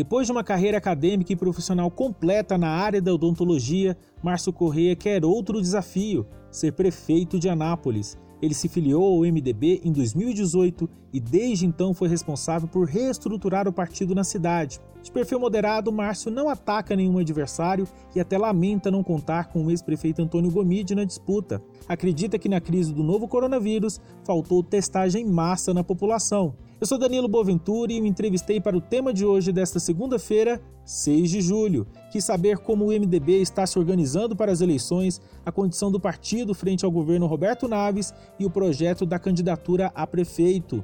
Depois de uma carreira acadêmica e profissional completa na área da odontologia, Márcio Correia quer outro desafio: ser prefeito de Anápolis. Ele se filiou ao MDB em 2018 e desde então foi responsável por reestruturar o partido na cidade. De perfil moderado, Márcio não ataca nenhum adversário e até lamenta não contar com o ex-prefeito Antônio Gomide na disputa. Acredita que na crise do novo coronavírus faltou testagem em massa na população. Eu sou Danilo Boventura e me entrevistei para o tema de hoje desta segunda-feira, 6 de julho. Quis saber como o MDB está se organizando para as eleições, a condição do partido frente ao governo Roberto Naves e o projeto da candidatura a prefeito.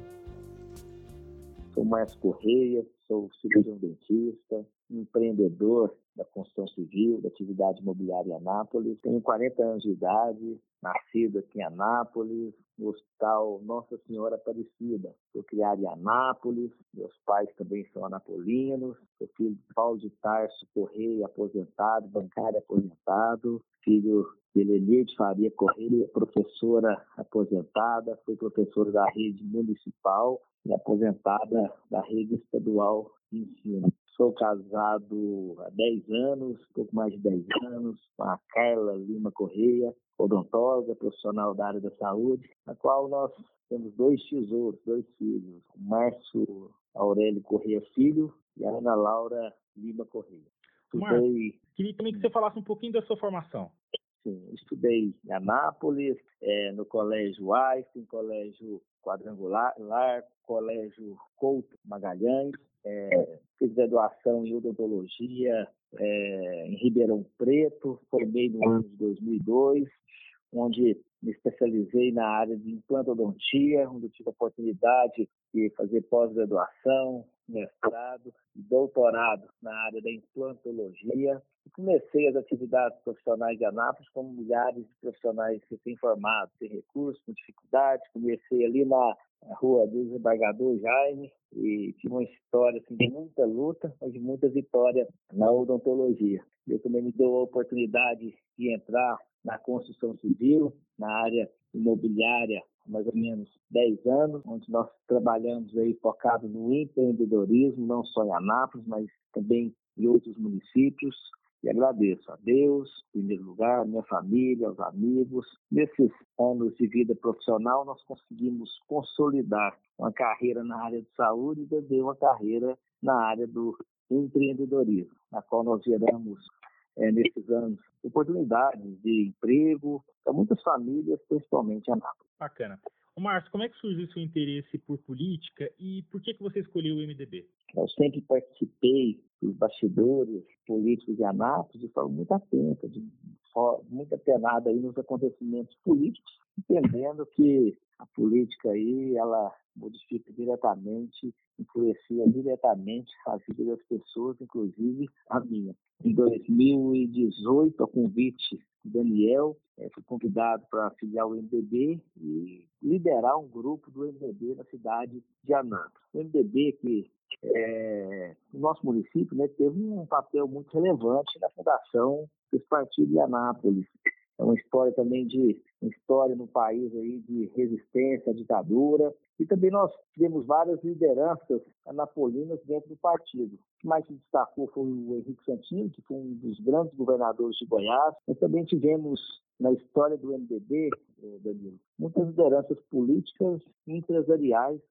Sou Márcio Correia, sou cirurgião dentista, empreendedor da construção civil, da atividade imobiliária em Anápolis. Tenho 40 anos de idade, nascido aqui em Anápolis, no Hospital Nossa Senhora Aparecida. Fui criado em Anápolis, meus pais também são anapolinos. Sou filho de Paulo de Tarso Correia, aposentado, bancário aposentado. Filho de Lelê de Faria Correia, professora aposentada. Fui professora da rede municipal e aposentada da rede estadual de ensino. Sou casado há 10 anos, pouco mais de 10 anos, com a Carla Lima Correia, odontóloga, profissional da área da saúde, na qual nós temos dois tesouros, dois filhos, o Márcio Aurélio Correia Filho e a Ana Laura Lima Correia. Estudei... queria também que você falasse um pouquinho da sua formação. Sim, estudei em Anápolis, é, no Colégio Einstein, Colégio Quadrangular, Colégio Couto Magalhães, é, fiz graduação em odontologia é, em Ribeirão Preto, formei no ano de 2002, onde me especializei na área de implantodontia, onde tive a oportunidade de fazer pós-graduação, mestrado e doutorado na área da implantologia. Comecei as atividades profissionais de Anápolis como milhares de profissionais recém-formados, sem recursos, com dificuldades. Comecei ali na rua do desembargador Jaime e tive uma história assim, de muita luta, mas de muita vitória na odontologia. Eu também me deu a oportunidade de entrar na construção civil, na área imobiliária mais ou menos 10 anos, onde nós trabalhamos aí focado no empreendedorismo, não só em Anápolis, mas também em outros municípios. E agradeço a Deus, em primeiro lugar, a minha família, aos amigos. Nesses anos de vida profissional, nós conseguimos consolidar uma carreira na área de saúde e também uma carreira na área do empreendedorismo, na qual nós geramos é, nesses anos oportunidades de emprego para muitas famílias, principalmente em Anápolis. Bacana. O Márcio, como é que surgiu seu interesse por política e por que, que você escolheu o MDB? Eu sempre participei dos bastidores políticos de Anápolis de forma muito atenta, de muito atenada aí nos acontecimentos políticos, entendendo que a política aí, ela modifica diretamente, influencia diretamente a vida das pessoas, inclusive a minha. Em 2018, a convite do Daniel, é, fui convidado para afiliar o MDB e liderar um grupo do MDB na cidade de Anápolis. O MDB que é, no nosso município né, teve um papel muito relevante na fundação desse partido de Anápolis é uma história também de história no país aí de resistência à ditadura. E também nós tivemos várias lideranças anapolinas dentro do partido. O que mais se destacou foi o Henrique Santini, que foi um dos grandes governadores de Goiás. Mas também tivemos na história do MDB, eh, Danilo, muitas lideranças políticas e empresariais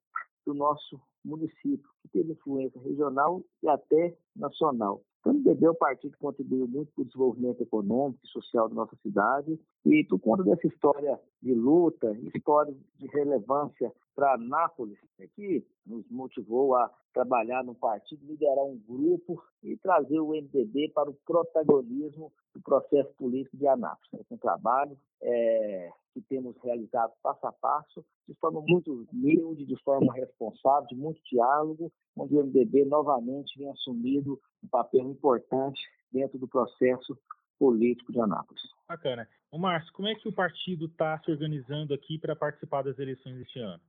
do nosso município, que teve influência regional e até nacional. Então, o MDB é um partido que contribuiu muito para o desenvolvimento econômico e social da nossa cidade. E por conta dessa história de luta, história de relevância para Anápolis, é que nos motivou a trabalhar no partido, liderar um grupo e trazer o MDB para o protagonismo do processo político de Anápolis. É um trabalho é, que temos realizado passo a passo, de forma muito humilde, de forma responsável, de muito diálogo, onde o MDB novamente vem assumindo um papel importante dentro do processo político de Anápolis. Bacana. O Márcio, como é que o partido está se organizando aqui para participar das eleições deste ano?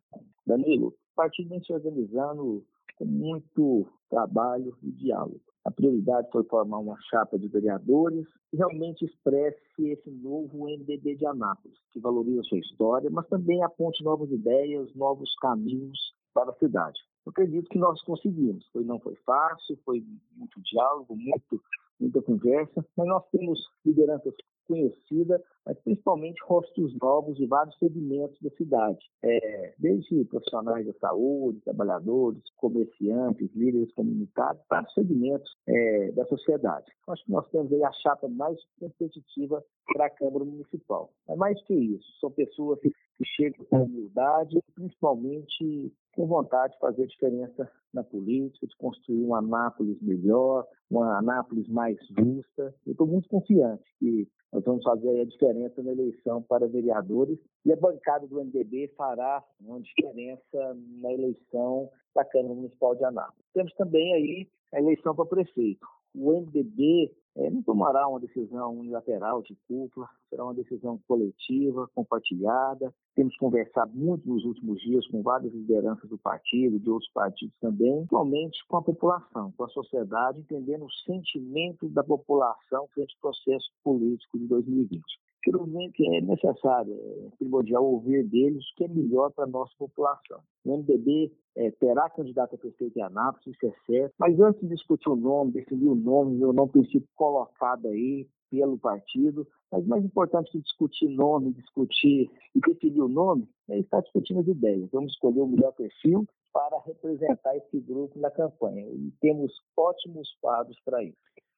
Danilo, o partido vem se organizando com muito trabalho e diálogo. A prioridade foi formar uma chapa de vereadores que realmente expresse esse novo MDB de Anápolis, que valoriza a sua história, mas também aponte novas ideias, novos caminhos para a cidade. Eu acredito que nós conseguimos. Foi, não foi fácil, foi muito diálogo, muito, muita conversa, mas nós temos lideranças conhecida, mas principalmente rostos novos de vários segmentos da cidade, é, desde profissionais da saúde, trabalhadores, comerciantes, líderes comunitários, vários segmentos é, da sociedade. Então, acho que nós temos aí a chapa mais competitiva para a Câmara Municipal. É mais que isso, são pessoas que chegam com humildade, principalmente com vontade de fazer diferença na política, de construir uma Anápolis melhor, uma Anápolis mais justa. Eu estou muito confiante que nós vamos fazer a diferença na eleição para vereadores e a bancada do MDB fará uma diferença na eleição da Câmara Municipal de Anápolis. Temos também aí a eleição para prefeito. O MDB é, não tomará uma decisão unilateral de cúpula, será uma decisão coletiva, compartilhada. Temos conversado muito nos últimos dias com várias lideranças do partido, de outros partidos também, principalmente com a população, com a sociedade, entendendo o sentimento da população frente ao processo político de 2020 que é necessário, é primordial ouvir deles o que é melhor para a nossa população. O MDB é, terá candidato a prefeito em Anápolis, isso é certo, mas antes de discutir o nome, definir o nome, o nome tem sido colocado aí pelo partido, mas mais importante que discutir nome, discutir e definir o nome, é estar discutindo as ideias. Vamos escolher o melhor perfil para representar esse grupo na campanha. E temos ótimos quadros para isso.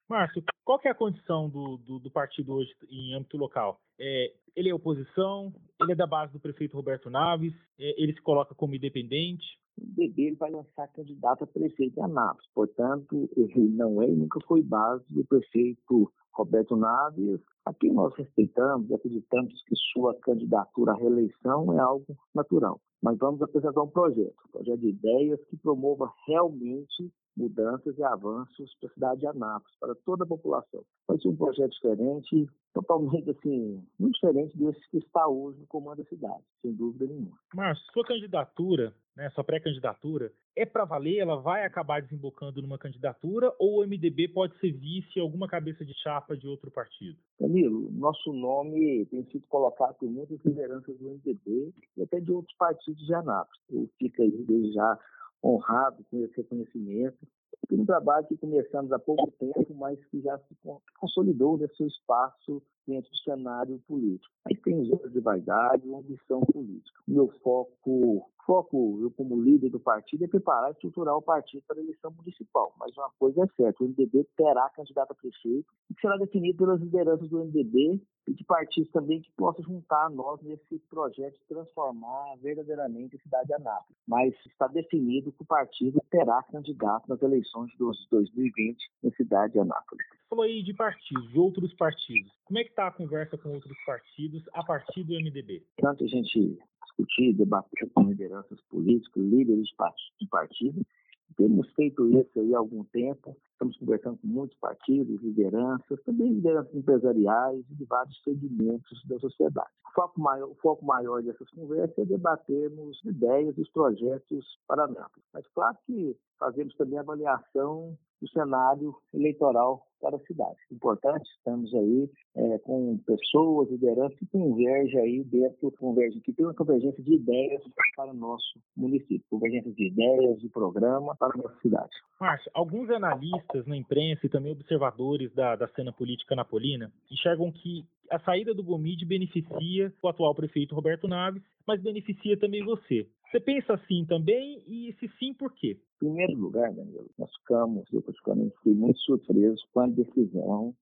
Márcio, qual é a condição do, do, do, partido hoje em âmbito local? É, ele é oposição, ele é da base do prefeito Roberto Naves, é, ele se coloca como independente? O BB ele vai lançar candidato a prefeito de Anápolis, portanto, ele não é nunca foi base do prefeito Roberto Naves, a quem nós respeitamos e acreditamos que sua candidatura à reeleição é algo natural. Mas vamos apresentar um projeto, um projeto de ideias que promova realmente mudanças e avanços para a cidade de Anápolis, para toda a população. Vai ser um projeto diferente, totalmente assim, muito diferente desse que está hoje no comando da cidade, sem dúvida nenhuma. Márcio, sua candidatura, né, sua pré-candidatura, é para valer? Ela vai acabar desembocando numa candidatura ou o MDB pode ser vice alguma cabeça de chapa de outro partido? Danilo, nosso nome tem sido colocado por muitas lideranças do MDB e até de outros partidos de Anápolis. Eu fico aí desde já honrado com esse reconhecimento. Um trabalho que começamos há pouco tempo, mas que já se consolidou nesse seu espaço dentro do cenário político. Aí tem zonas de vaidade e ambição política. Meu foco, foco, eu como líder do partido, é preparar e estruturar o partido para a eleição municipal. Mas uma coisa é certa, o MDB terá candidato a prefeito e será definido pelas lideranças do MDB e de partidos também que possam juntar a nós nesse projeto de transformar verdadeiramente a cidade de Anápolis. Mas está definido que o partido terá candidato nas eleições de 2020 na cidade de Anápolis. Falou aí de partidos, de outros partidos. Como é que está a conversa com outros partidos a partir do MDB? Tanto a gente discutir, debater com lideranças políticas, líderes de partido, temos feito isso aí há algum tempo, estamos conversando com muitos partidos, lideranças, também lideranças empresariais e de vários segmentos da sociedade. O foco maior, o foco maior dessas conversas é debatermos ideias e os projetos para Anápolis. Mas claro que fazemos também avaliação do cenário eleitoral para a cidade. Importante, estamos aí é, com pessoas, lideranças que convergem aí dentro, convergem, que tem uma convergência de ideias para o nosso município, convergência de ideias, de programa para a nossa cidade. Márcio, alguns analistas na imprensa e também observadores da, da cena política napolina enxergam que a saída do Gomide beneficia o atual prefeito Roberto Naves, mas beneficia também você. Você pensa assim também? E se sim, por quê? Em primeiro lugar, Danilo, nós ficamos, eu particularmente fiquei muito surpreso com a decisão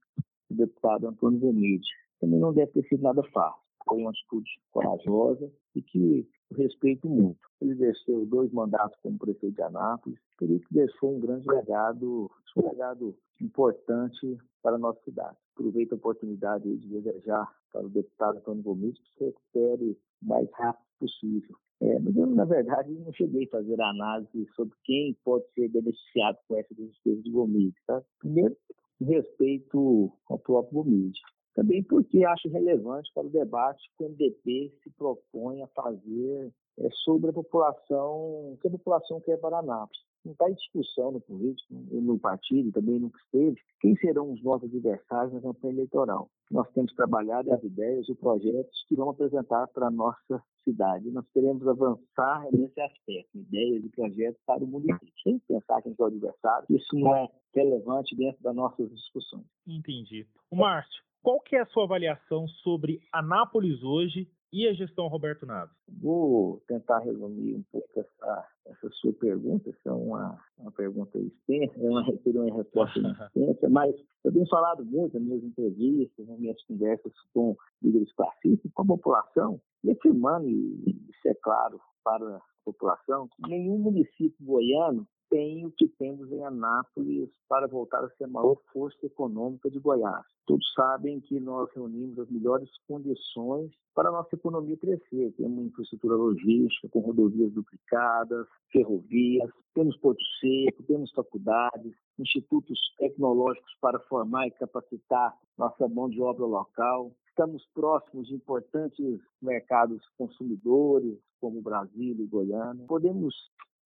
do deputado Antônio Gomide. Também não deve ter sido nada fácil. Foi uma atitude corajosa e que respeito muito. Ele exerceu dois mandatos como prefeito de Anápolis, ele deixou um grande legado, um legado importante para a nossa cidade. Aproveito a oportunidade de desejar para o deputado Antônio Gomide que se recupere o mais rápido possível. É, mas eu, na verdade, não cheguei a fazer análise sobre quem pode ser beneficiado com essa despesa de Gomide. Tá? Primeiro, respeito ao próprio Gomide. Também porque acho relevante para o debate que o MDP se propõe a fazer é, sobre a população, que a população quer para Anápolis. não está em discussão no político, no partido, também nunca esteve, quem serão os nossos adversários na campanha eleitoral. Nós temos trabalhado as ideias e projetos que vamos apresentar para a nossa cidade. Nós queremos avançar nesse aspecto, ideias e projetos para o município, sem pensar quem é o adversário. Isso não é relevante dentro das nossas discussões. Entendi. O Márcio, qual que é a sua avaliação sobre Anápolis hoje e a gestão Roberto Naves? Vou tentar resumir um pouco essa, essa sua pergunta, essa é uma, uma pergunta extensa, é uma, uma resposta extensa, mas eu tenho falado muito nas minhas entrevistas, nas minhas conversas com líderes classistas, com a população, e afirmando, e isso é claro para a população, que nenhum município goiano tem o que temos em Anápolis para voltar a ser a maior força econômica de Goiás. Todos sabem que nós reunimos as melhores condições para a nossa economia crescer. Temos infraestrutura logística, com rodovias duplicadas, ferrovias, temos Porto Seco, temos faculdades, institutos tecnológicos para formar e capacitar nossa mão de obra local. Estamos próximos de importantes mercados consumidores, como Brasília e Goiânia. Podemos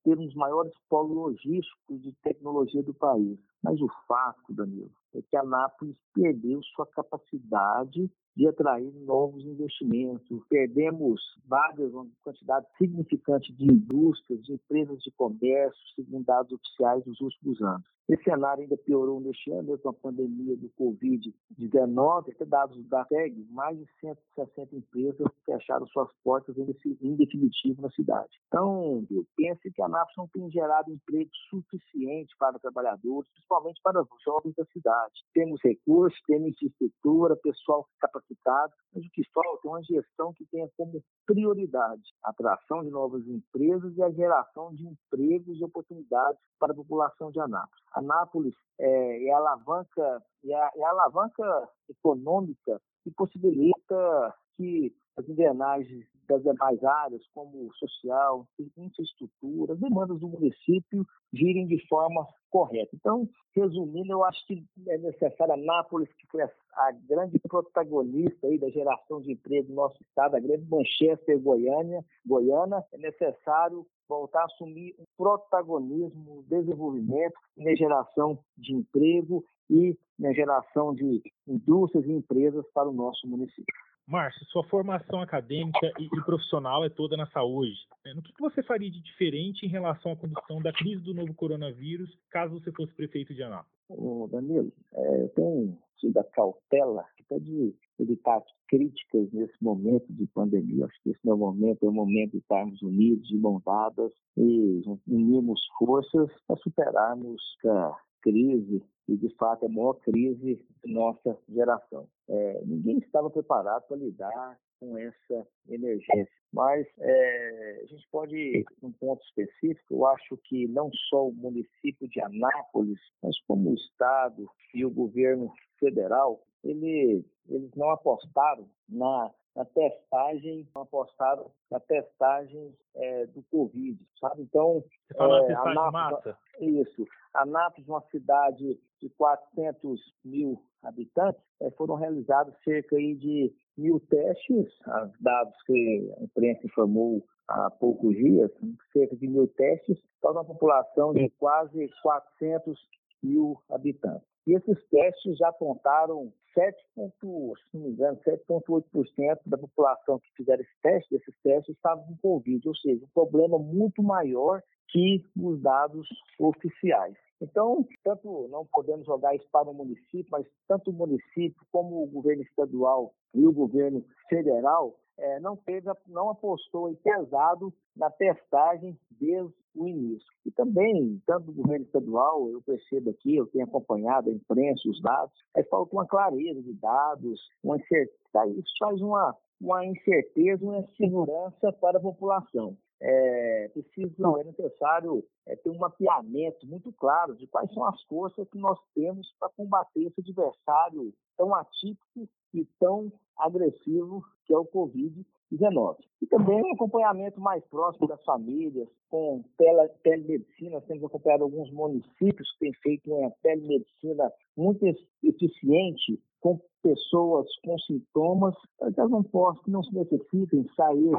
ter um dos maiores polos logísticos de tecnologia do país. Mas o fato, Danilo, é que a Nápoles perdeu sua capacidade de atrair novos investimentos. Perdemos várias, uma quantidade significante de indústrias, de empresas de comércio, segundo dados oficiais dos últimos anos. Esse cenário ainda piorou neste ano, com a pandemia do Covid-19, até dados da TEG, mais de 160 empresas fecharam suas portas em definitivo na cidade. Então, eu penso que a NAPS não tem gerado emprego suficiente para trabalhadores, principalmente para os jovens da cidade. Temos recursos, temos infraestrutura, pessoal capacitado, mas o que falta é uma gestão que tenha como prioridade a atração de novas empresas e a geração de empregos e oportunidades para a população de Anápolis. Anápolis é, é a alavanca, é a, é a alavanca econômica que possibilita que as engrenagens das demais áreas, como social, infraestrutura, as demandas do município girem de forma correta. Então, resumindo, eu acho que é necessário a Nápoles, que foi a, grande protagonista aí da geração de emprego no nosso estado, a grande Manchester Goiânia, Goiana, é necessário voltar a assumir um protagonismo no desenvolvimento na geração de emprego e na geração de indústrias e empresas para o nosso município. Márcio, sua formação acadêmica e, e, profissional é toda na saúde. É, no que, você faria de diferente em relação à condução da crise do novo coronavírus, caso você fosse prefeito de Anápolis? Ô, Danilo, é, eu tenho tido a cautela até de evitar críticas nesse momento de pandemia. Acho que esse é o momento, é o momento de estarmos unidos, de mãos dadas e unirmos forças para superarmos a crise e, de fato, a maior crise de nossa geração. É, ninguém estava preparado para lidar com essa emergência. Mas é, a gente pode, num ponto específico, eu acho que não só o município de Anápolis, mas como o Estado e o governo federal, ele, eles não apostaram na na testagem, apostaram na testagem é, do Covid, sabe? Então, Você fala é, Anápolis? Isso. Anápolis, uma cidade de 400 mil habitantes, é, foram realizados cerca aí de mil testes, dados que a imprensa informou há poucos dias, cerca de mil testes, para uma população de quase 400 mil habitantes. E esses testes já apontaram 7,8% da população que fizeram esse teste, desses testes, estava com Covid, ou seja, um problema muito maior que os dados oficiais. Então, tanto não podemos jogar isso para o município, mas tanto o município como o governo estadual e o governo federal é, não, teve, não apostou pesado na testagem desde o início. E também, tanto do governo estadual, eu percebo aqui, eu tenho acompanhado a imprensa, os dados, é falta uma clareza de dados, uma incerteza, isso faz uma, uma incerteza, uma insegurança para a população. É, preciso, é necessário é, ter um mapeamento muito claro de quais são as forças que nós temos para combater esse adversário tão atípico e tão agressivo que é o Covid-19. E também um acompanhamento mais próximo das famílias, com tele, telemedicina. Nós temos acompanhado alguns municípios que têm feito uma telemedicina muito eficiente com pessoas com sintomas, que elas não possam, que não se necessitem sair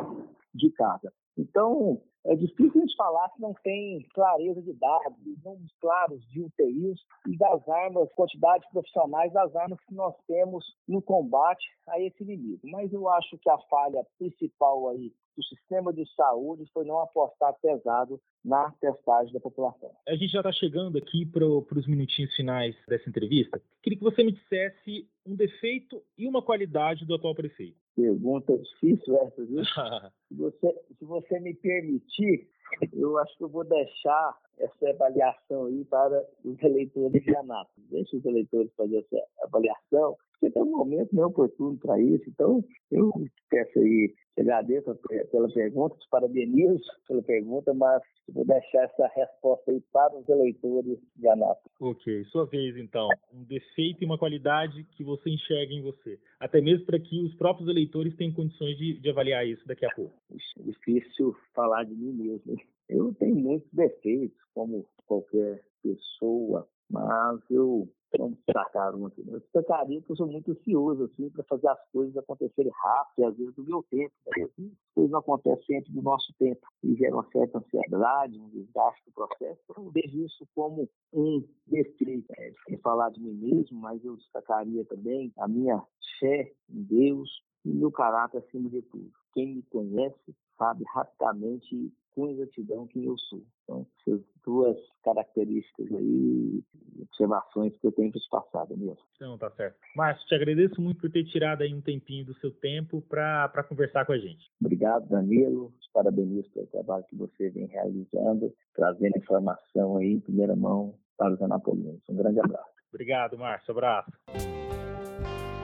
de casa. Então, É difícil a gente falar que não tem clareza de dados, números claros de UTIs e das armas, quantidade profissionais das armas que nós temos no combate a esse inimigo. Mas eu acho que a falha principal aí do sistema de saúde foi não apostar pesado na testagem da população. A gente já está chegando aqui para os minutinhos finais dessa entrevista. Queria que você me dissesse um defeito e uma qualidade do atual prefeito. Pergunta difícil essa, viu? se, você, se você me permitir, eu acho que eu vou deixar essa avaliação aí para os eleitores de Anápolis. Deixe os eleitores fazer essa avaliação, porque tem um momento meio oportuno para isso. Então, eu peço aí, agradeço pela pergunta, te parabenizo pela pergunta, mas vou deixar essa resposta aí para os eleitores de Anápolis. Ok, sua vez então. Um defeito e uma qualidade que você enxerga em você. Até mesmo para que os próprios eleitores tenham condições de, de avaliar isso daqui a pouco. Difícil falar de mim mesmo. Eu tenho muitos defeitos, como qualquer pessoa, mas eu vamos destacar um aqui. Eu destacaria que eu sou muito ansioso, assim, para fazer as coisas acontecerem rápido, às vezes do meu tempo. Né? As coisas não acontecem sempre do nosso tempo e gera uma certa ansiedade, um desgaste do processo. Eu vejo isso como um defeito. É, sem falar de mim mesmo, mas eu destacaria também a minha fé em Deus e meu caráter acima de tudo. Quem me conhece sabe rapidamente com exatidão quem eu sou. Então, essas duas características aí, observações que eu tenho que te passar, Danilo. Então, tá certo. Márcio, te agradeço muito por ter tirado aí um tempinho do seu tempo para conversar com a gente. Obrigado, Danilo. Parabenizo pelo trabalho que você vem realizando, trazendo informação aí em primeira mão para os anapolinos. Um grande abraço. Obrigado, Márcio. Abraço.